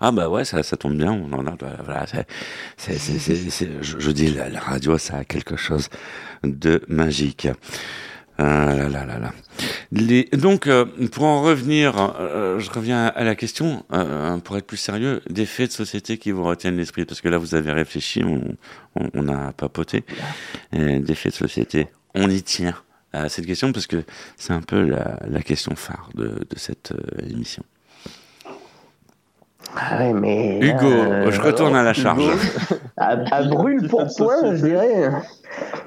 Ah bah ouais, ça, ça tombe bien. On en a. Voilà, c'est, c'est, c'est, je, je, dis, la, la radio, ça a quelque chose de magique. Ah là là là là. Les, donc, euh, pour en revenir, euh, je reviens à la question, euh, pour être plus sérieux, des faits de société qui vous retiennent l'esprit, parce que là, vous avez réfléchi, on, on, a papoté, des faits de société, on y tient à cette question, parce que c'est un peu la, la, question phare de, de cette émission. Ah mais Hugo, je retourne à la charge. à, à, brûle pour point, je dirais.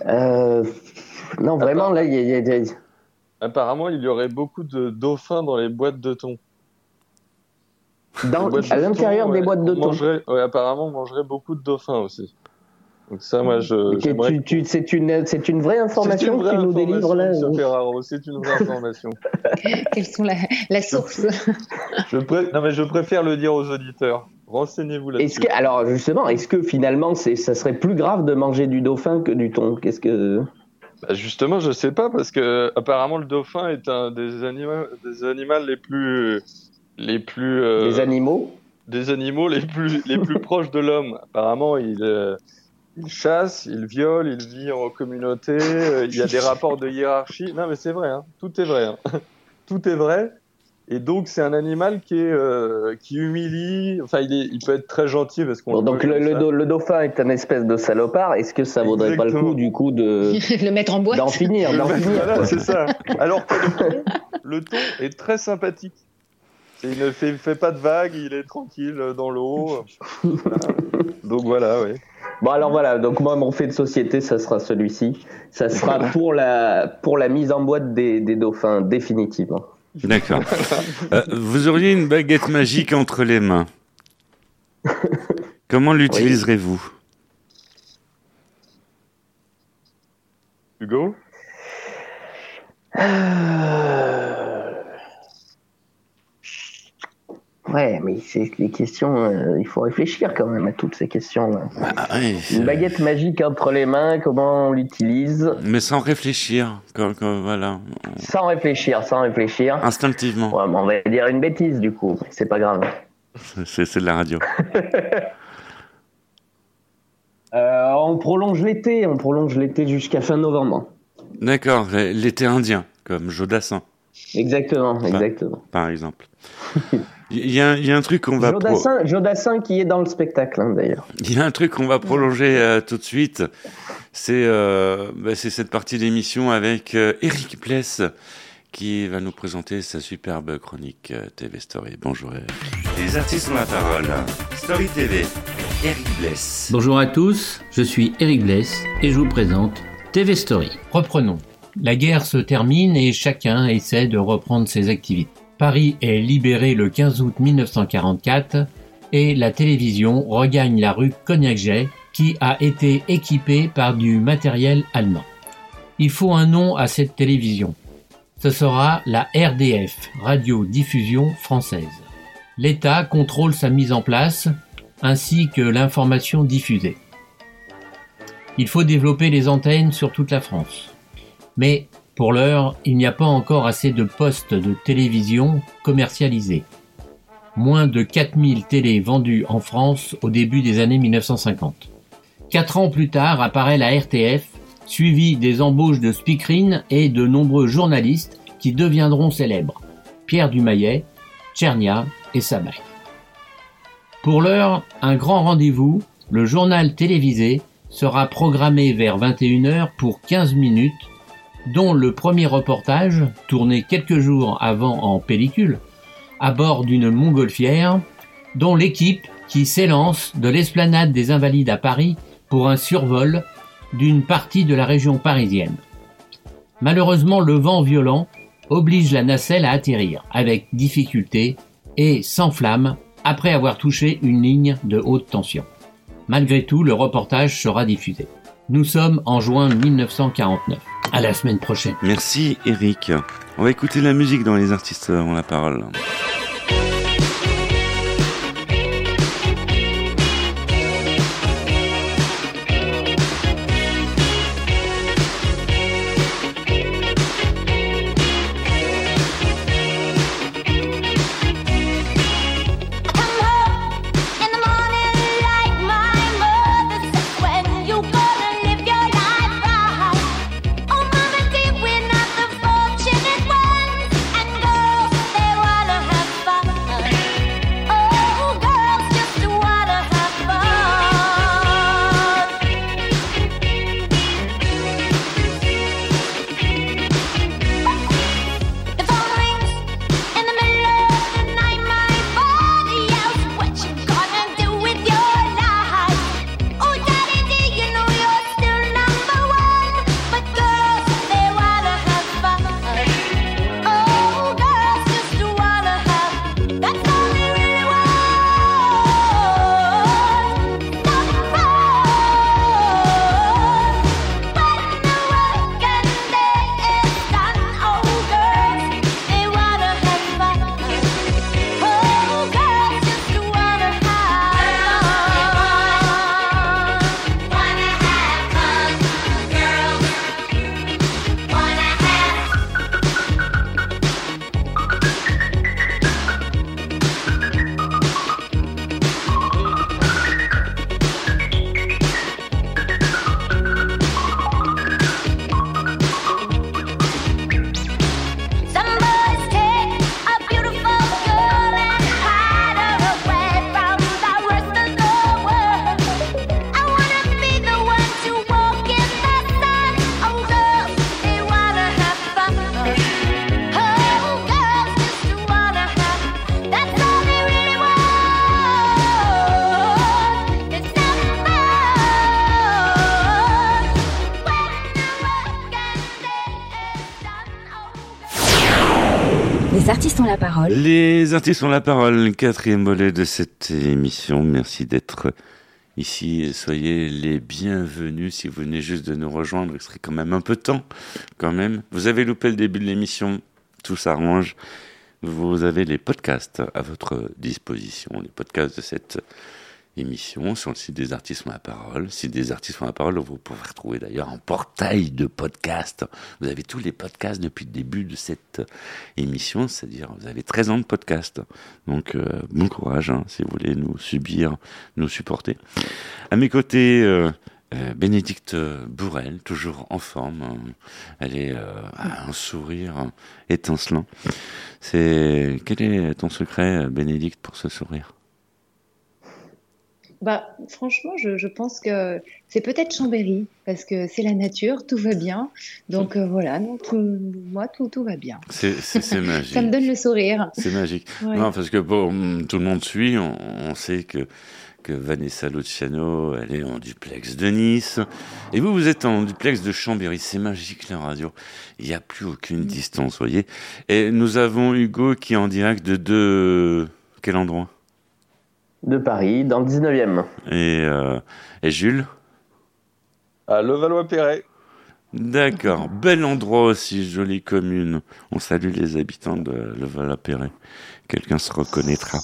Euh, non, vraiment, là, il y, a. Apparemment, il y aurait beaucoup de dauphins dans les boîtes de thon. Dans, à l'intérieur des boîtes de thon. Ouais, apparemment, on mangerait beaucoup de dauphins aussi. Donc ça, moi, je. c'est une, c'est une vraie information que tu nous délivres là. C'est une vraie information. Quelles sont la, la source je Non, mais je préfère le dire aux auditeurs. Renseignez-vous là-dessus. alors justement, est-ce que finalement, c'est, ça serait plus grave de manger du dauphin que du thon? Qu'est-ce que bah justement, je sais pas parce que apparemment le dauphin est un des animaux, des animaux les plus, les plus. Euh, des animaux. Des animaux les plus, les plus proches de l'homme. Apparemment, il, euh, il chasse, il viole, il vit en communauté. Euh, il y a des rapports de hiérarchie. Non, mais c'est vrai. Hein. Tout est vrai. Hein. Tout est vrai. Et donc c'est un animal qui est euh, qui humilie. Enfin, il, est, il peut être très gentil parce qu'on. donc le, le, dauphin est un espèce de salopard. Est-ce que ça vaudrait pas le coup du coup de le mettre en boîte D'en finir, d'en finir. Voilà, c'est ça. Alors que le thon, est très sympathique. il ne fait, fait, pas de vagues, il est tranquille dans l'eau. Donc voilà, oui. Bon alors voilà, donc moi mon fait de société, ça sera celui-ci. Ça sera pour la pour la mise en boîte des, des dauphins définitivement. D'accord. Euh, vous auriez une baguette magique entre les mains. Comment l'utiliserez-vous? Hugo? Euh, Ouais, mais c'est les questions. Euh, il faut réfléchir quand même à toutes ces questions. Bah, Une baguette magique entre les mains, comment on l'utilise Mais sans réfléchir, voilà. Sans réfléchir, sans réfléchir. Instinctivement. on va dire une bêtise du coup. C'est pas grave. C'est de la radio. Euh, on prolonge l'été, on prolonge l'été jusqu'à fin novembre. D'accord, l'été indien, comme Jodassin. Exactement, exactement. Par exemple. Il y, a, un truc qu'on va... Jodassin, Jodassin qui est dans le spectacle, hein, d'ailleurs. Il y a un truc qu'on va prolonger euh, tout de suite. C'est euh, bah, cette partie d'émission avec euh, Eric Pless qui va nous présenter sa superbe chronique TV Story. Bonjour Eric. Les artistes ont la parole. Story TV, Eric Bless. Bonjour à tous, je suis Eric Bless et je vous présente TV Story. Reprenons. La guerre se termine et chacun essaie de reprendre ses activités. Paris est libéré le 15 août 1944 et la télévision regagne la rue Cognac-Jay qui a été équipée par du matériel allemand. Il faut un nom à cette télévision. Ce sera la RDF, Radio-Diffusion Française. L'État contrôle sa mise en place ainsi que l'information diffusée. Il faut développer les antennes sur toute la France. Pour l'heure, il n'y a pas encore assez de postes de télévision commercialisés. Moins de 4000 télés vendues en France au début des années 1950. Quatre ans plus tard apparaît la RTF, suivie des embauches de speakerines et de nombreux journalistes qui deviendront célèbres. Pierre Dumayet, Tchernia et Sabac. Pour l'heure, un grand rendez-vous, le journal télévisé, sera programmé vers 21h pour 15 minutes dont le premier reportage, tourné quelques jours avant en pellicule, à bord d'une montgolfière, dont l'équipe qui s'élance de l'esplanade des Invalides à Paris pour un survol d'une partie de la région parisienne. Malheureusement, le vent violent oblige la nacelle à atterrir avec difficulté et sans flamme après avoir touché une ligne de haute tension. Malgré tout, le reportage sera diffusé. Nous sommes en juin 1949. À la semaine prochaine. Merci Eric. On va écouter la musique dans Les artistes ont la parole. Les artistes ont la parole, quatrième volet de cette émission. Merci d'être ici. Soyez les bienvenus. Si vous venez juste de nous rejoindre, il serait quand même un peu temps, quand même. Vous avez loupé le début de l'émission, tout s'arrange. Vous avez les podcasts à votre disposition, les podcasts de cette émission sur le site des artistes ont la parole. Site des artistes ont la parole, vous pouvez retrouver d'ailleurs un portail de podcasts. Vous avez tous les podcasts depuis le début de cette émission, c'est-à-dire vous avez 13 ans de podcast. Donc euh, bon courage hein, si vous voulez nous subir, nous supporter. À mes côtés, euh, Euh, Bénédicte Bourrel, toujours en forme. Elle est euh, un sourire étincelant. C'est quel est ton secret, Bénédicte, pour ce sourire? Bah, franchement, je, pense que c'est peut-être Chambéry, parce que c'est la nature, tout va bien. Donc euh, voilà, non, moi, tout, tout va bien. C'est magique. Ça me donne le sourire. C'est magique. Non, parce que bon, tout le monde suit, on, sait que, que Vanessa Luciano, elle est en duplex de Nice. Et vous, vous êtes en duplex de Chambéry. C'est magique, la radio. Il n'y a plus aucune mm. distance, voyez. Et nous avons Hugo qui est en direct de. Quel endroit? De Paris, dans le 19e. Et, euh, et Jules? À Levallois-Perret. D'accord, bel endroit aussi, jolie commune. On salue les habitants de Levallois-Perret. Quelqu'un se reconnaîtra.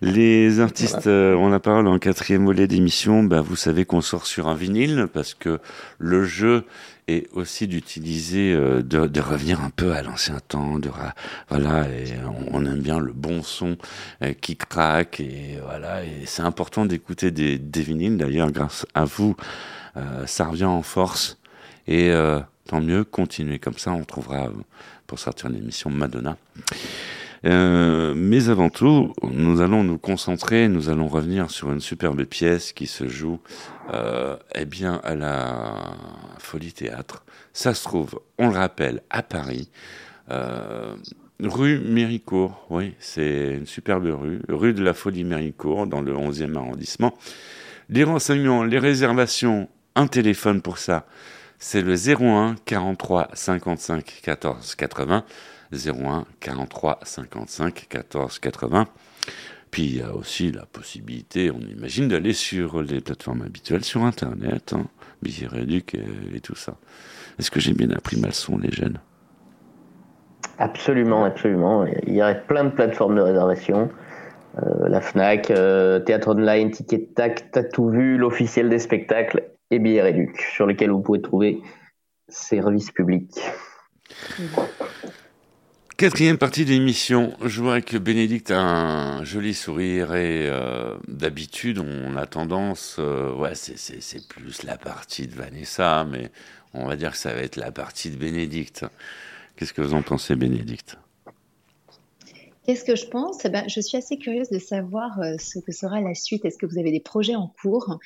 Les artistes, euh, on a parlé en quatrième volet d'émission, bah, vous savez qu'on sort sur un vinyle parce que le jeu est aussi d'utiliser, euh, de, de, revenir un peu à l'ancien temps, de voilà, et on, aime bien le bon son euh, qui craque et voilà, et c'est important d'écouter des, des vinyles. D'ailleurs, grâce à vous, ça revient en force et tant mieux, continuez comme ça, on trouvera pour sortir une émission Madonna. Euh, mais avant tout, nous allons nous concentrer, nous allons revenir sur une superbe pièce qui se joue euh, eh bien, à la Folie Théâtre. Ça se trouve, on le rappelle, à Paris. Euh, rue Méricourt, oui, c'est une superbe rue, rue de la Folie Méricourt, dans le 11e arrondissement. Les renseignements, les réservations, un téléphone pour ça, c'est le 01 43 55 14 80. 01 43 55 14 80. Puis il y a aussi la possibilité, on imagine, d'aller sur les plateformes habituelles, sur Internet, hein, et, tout ça. Est-ce que j'ai bien appris ma leçon, les jeunes? Absolument, absolument. Il y a plein de plateformes de réservation. Euh, la FNAC, euh, Théâtre Online, Ticket Tac, T'as tout vu, l'officiel des spectacles et Billets Réduc, sur lesquels vous pouvez trouver services publics. Quatrième partie de l'émission, je vois que Bénédicte a un joli sourire et euh, d'habitude on a tendance, euh, ouais c'est plus la partie de Vanessa, mais on va dire que ça va être la partie de Bénédicte. Qu'est-ce que vous en pensez Bénédicte? Qu'est-ce que je pense? Eh ben, Je suis assez curieuse de savoir euh, ce que sera la suite. Est-ce que vous avez des projets en cours?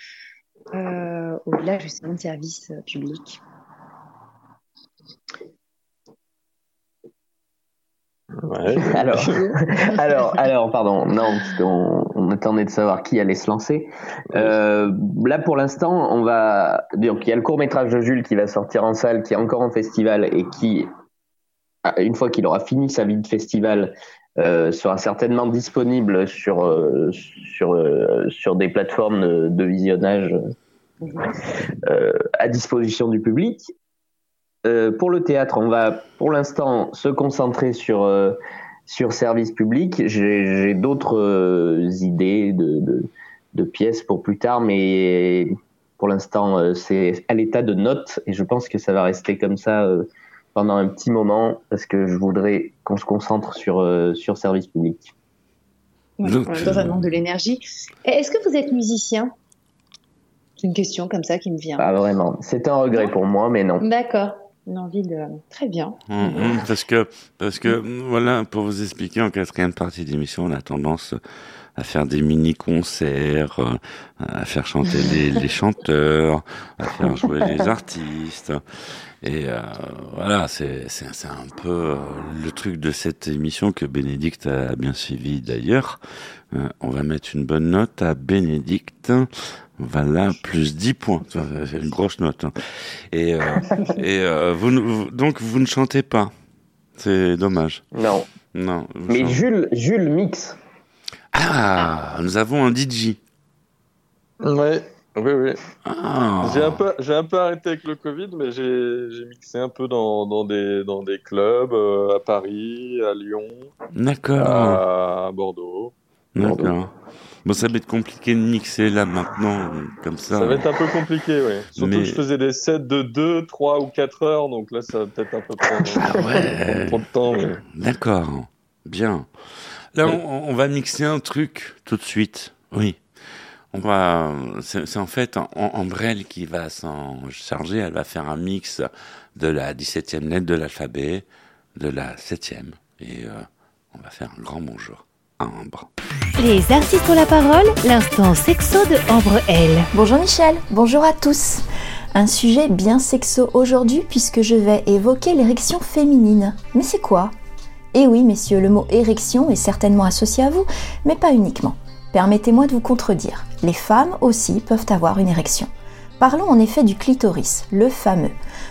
Au-delà justement de service alors, alors, alors, pardon, non, parce qu'on on attendait de savoir qui allait se lancer. Euh, là, pour l'instant, on va. Donc, il y a le court métrage de Jules qui va sortir en salle, qui est encore en festival et qui, une fois qu'il aura fini sa vie de festival, euh, sera certainement disponible sur euh, sur euh, sur des plateformes de, de visionnage euh, à disposition du public. Euh, pour le théâtre, on va pour l'instant se concentrer sur euh, sur service public. J'ai d'autres euh, idées de, de, pièces pour plus tard, mais pour l'instant c'est à l'état de notes et je pense que ça va rester comme ça pendant un petit moment parce que je voudrais qu'on se concentre sur sur service public. Ouais, un manque de l'énergie. Est-ce que vous êtes musicien? C'est une question comme ça qui me vient. Pas vraiment. C'est un regret pour moi, mais non. D'accord une envie de très bien. Hum, hum, parce que parce que voilà pour vous expliquer en quatrième partie d'émission on a tendance à faire des mini concerts, euh, à faire chanter les, les chanteurs, à faire jouer les artistes. Et euh, voilà, c'est un peu euh, le truc de cette émission que Bénédicte a bien suivi d'ailleurs. Euh, on va mettre une bonne note à Bénédicte. Voilà, plus 10 points. C'est une grosse note. Hein. Et, euh, et euh, vous, donc, vous ne chantez pas. C'est dommage. Non. Non. Mais Jules, Jules mix. Ah, nous avons un DJ. Ouais. Oui, oui. Ah. J'ai un, peu, j'ai un peu arrêté avec le Covid, mais j'ai, j'ai mixé un peu dans, dans, des, dans des clubs euh, à Paris, à Lyon, D'accord. à Bordeaux. D'accord. Bon, ça va être compliqué de mixer là maintenant, comme ça. Ça va être un peu compliqué, oui. Surtout que je faisais des sets de 2, 3 ou 4 heures, donc là, ça va peut-être un peu prendre, ah ouais. trop de temps. D'accord, bien. Là, on, va mixer un truc tout de suite. Oui. on va, c'est en fait Ambrelle qui va s'en charger. Elle va faire un mix de la 17e lettre de l'alphabet, de la 7e. Et euh, on va faire un grand bonjour Ambre. Les artistes ont la parole, l'instant sexo de Ambre L. Bonjour Michel, bonjour à tous. Un sujet bien sexo aujourd'hui puisque je vais évoquer l'érection féminine. Mais c'est quoi? Eh oui messieurs, le mot érection est certainement associé à vous, mais pas uniquement. Permettez-moi de vous contredire. Les femmes aussi peuvent avoir une érection. Parlons en effet du clitoris, le fameux.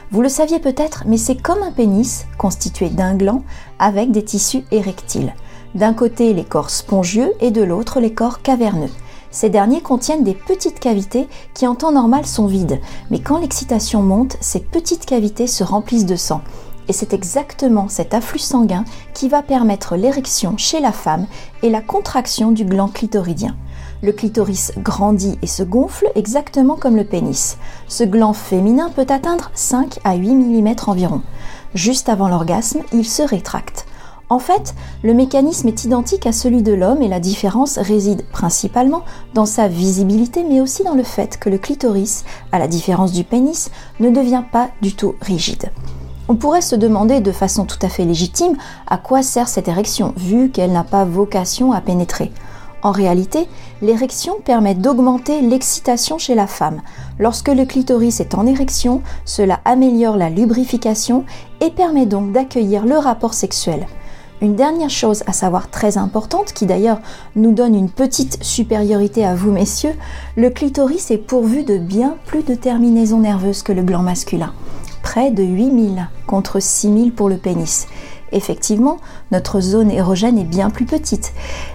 Vous le saviez peut-être, mais c'est comme un pénis constitué d'un gland avec des tissus érectiles. D'un côté les corps spongieux et de l'autre les corps caverneux. Ces derniers contiennent des petites cavités qui en temps normal sont vides, mais quand l'excitation monte, ces petites cavités se remplissent de sang. Et c'est exactement cet afflux sanguin qui va permettre l'érection chez la femme et la contraction du gland clitoridien. Le clitoris grandit et se gonfle exactement comme le pénis. Ce gland féminin peut atteindre 5 à 8 mm environ. Juste avant l'orgasme, il se rétracte. En fait, le mécanisme est identique à celui de l'homme et la différence réside principalement dans sa visibilité mais aussi dans le fait que le clitoris, à la différence du pénis, ne devient pas du tout rigide. On pourrait se demander de façon tout à fait légitime à quoi sert cette érection, vu qu'elle n'a pas vocation à pénétrer. En réalité, l'érection permet d'augmenter l'excitation chez la femme. Lorsque le clitoris est en érection, cela améliore la lubrification et permet donc d'accueillir le rapport sexuel. Une dernière chose à savoir très importante, qui d'ailleurs nous donne une petite supériorité à vous messieurs, le clitoris est pourvu de bien plus de terminaisons nerveuses que le gland masculin près de 8000 contre 6000 pour le pénis. Effectivement, notre zone érogène est bien plus petite,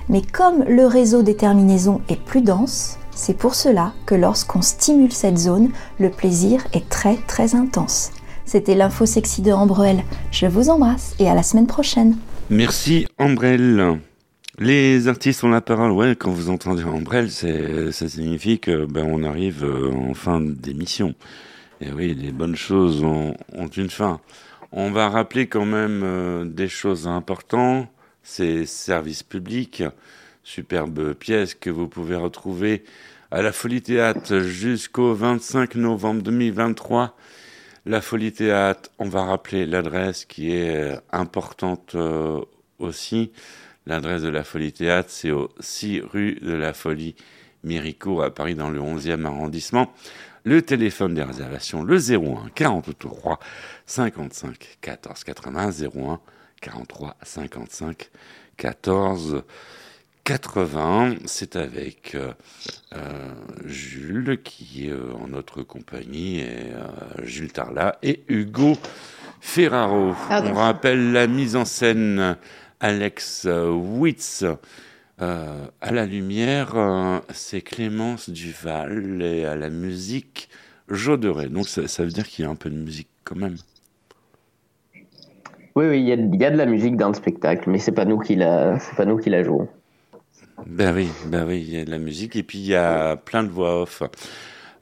mais comme le réseau des terminaisons est plus dense, c'est pour cela que lorsqu'on stimule cette zone, le plaisir est très très intense. C'était l'info sexy de Ambrelle. Je vous embrasse et à la semaine prochaine. Merci Ambrelle. Les artistes ont la parole. Ouais, quand vous entendez Ambrelle, ça signifie que ben, on arrive euh, en fin d'émission. Et oui, les bonnes choses ont, une fin. On va rappeler quand même euh, des choses importantes. Ces services publics, superbe pièce que vous pouvez retrouver à la Folie Théâtre jusqu'au 25 novembre 2023. La Folie Théâtre, on va rappeler l'adresse qui est euh, importante euh, aussi. L'adresse de la Folie Théâtre, c'est au 6 rue de la Folie Méricourt à Paris dans le 11e arrondissement. Le téléphone des réservations, le 01 43 55 14 80 01 43 55 14 80. C'est avec euh, euh, Jules qui est euh, en notre compagnie, et, Jules Tarla et Hugo Ferraro. On rappelle la mise en scène Alex Witz. Euh, à la lumière, c'est Clémence Duval et à la musique, Joderet. Donc ça, veut dire qu'il y a un peu de musique quand même. Oui, oui, il y, a, de la musique dans le spectacle, mais c'est pas nous qui la, c'est pas nous qui la jouons. Ben oui, ben oui, il y a de la musique et puis il y a plein de voix off.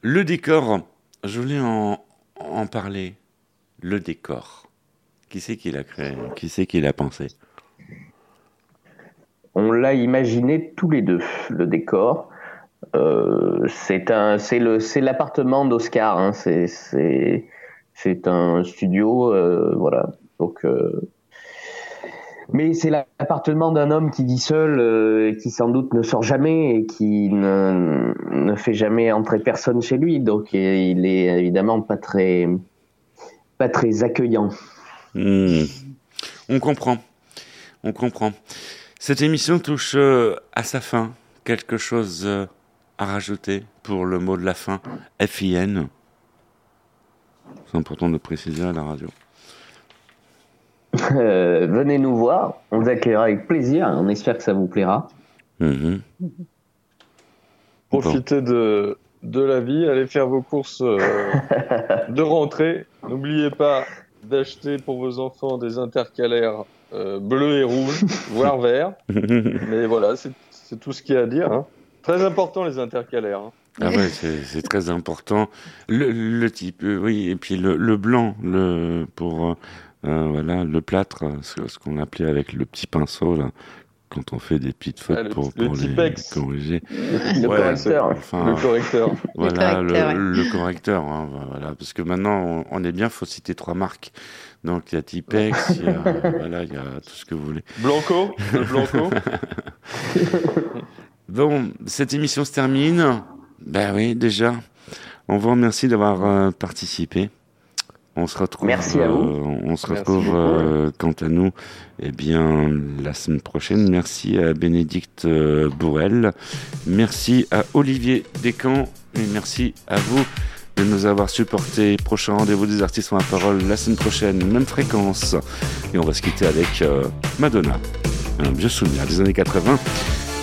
Le décor, je voulais en, en parler. Le décor. Qui c'est qui l'a créé? Qui c'est qui l'a pensé? On l'a imaginé tous les deux, le décor. Euh, c'est l'appartement d'Oscar. Hein. c'est, c'est, c'est un studio, euh, voilà. Donc, euh, mais c'est l'appartement d'un homme qui vit seul, qui sans doute ne sort jamais et qui ne, ne fait jamais entrer personne chez lui. Donc, il est évidemment pas très, pas très accueillant. Hmm. On comprend. On comprend. Cette émission touche euh, à sa fin. Quelque chose euh, à rajouter pour le mot de la fin? FIN. C'est important de préciser à la radio. Euh, venez nous voir, on vous accueillera avec plaisir, on espère que ça vous plaira. Mhm. Profitez de, de la vie, allez faire vos courses de rentrée. N'oubliez pas d'acheter pour vos enfants des intercalaires euh, bleu et rouge, voire vert. Mais voilà, c'est tout ce qu'il y a à dire. Hein. Très important les intercalaires. Hein. Ah ouais, c'est très important. Le, type, euh, oui, et puis le, blanc, le pour euh, voilà le plâtre, ce, qu'on appelait avec le petit pinceau là, quand on fait des petites fautes le, pour, le pour les corriger. Le correcteur. Enfin, le correcteur. Voilà, le, correcteur. Hein, voilà, parce que maintenant, on, est bien, faut citer trois marques. Donc, il y a Tipex, il y a, voilà, il y a tout ce que vous voulez. Blanco, le Blanco. bon, cette émission se termine. Ben oui, déjà. On vous remercie d'avoir euh, participé. On se retrouve. Merci à vous. Euh, on se retrouve euh, quant à nous, eh bien, la semaine prochaine. Merci à Bénédicte euh, Bourrel. Merci à Olivier Descamps. Et merci à vous de nous avoir supportés. Prochain rendez-vous des artistes en la parole la semaine prochaine, même fréquence. Et on va se quitter avec Madonna. Un vieux souvenir des années 80.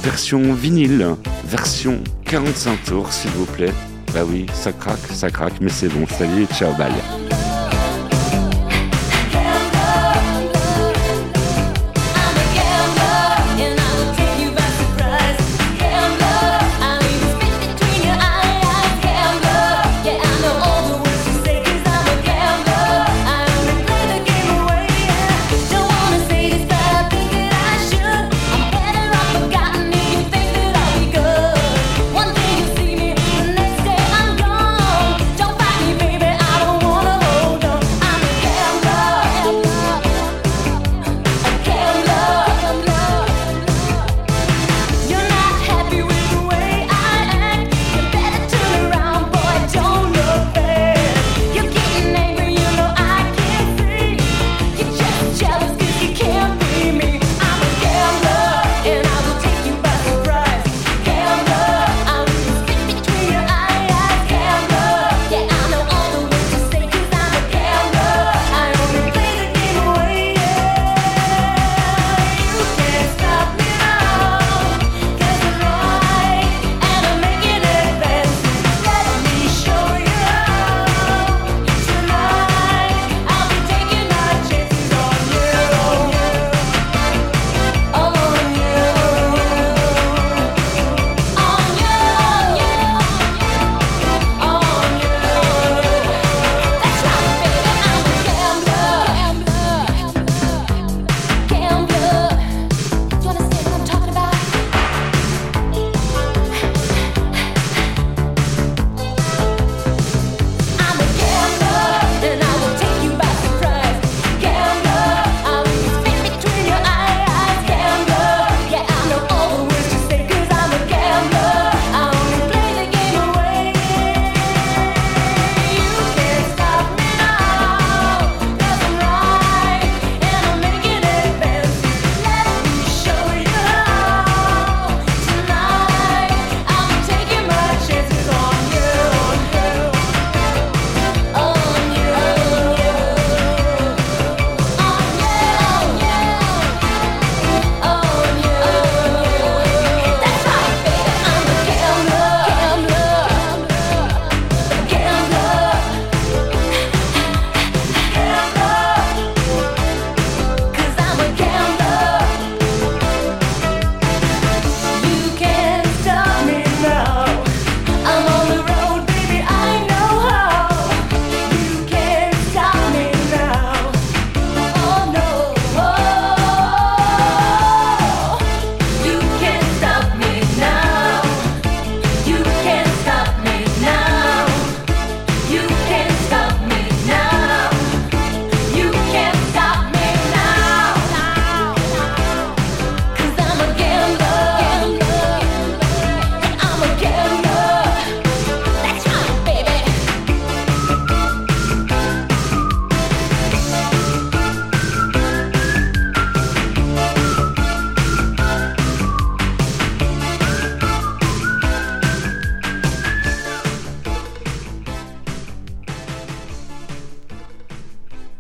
Version vinyle, version 45 tours, s'il vous plaît. Bah oui, ça craque, ça craque, mais c'est bon. Salut, ciao, bye.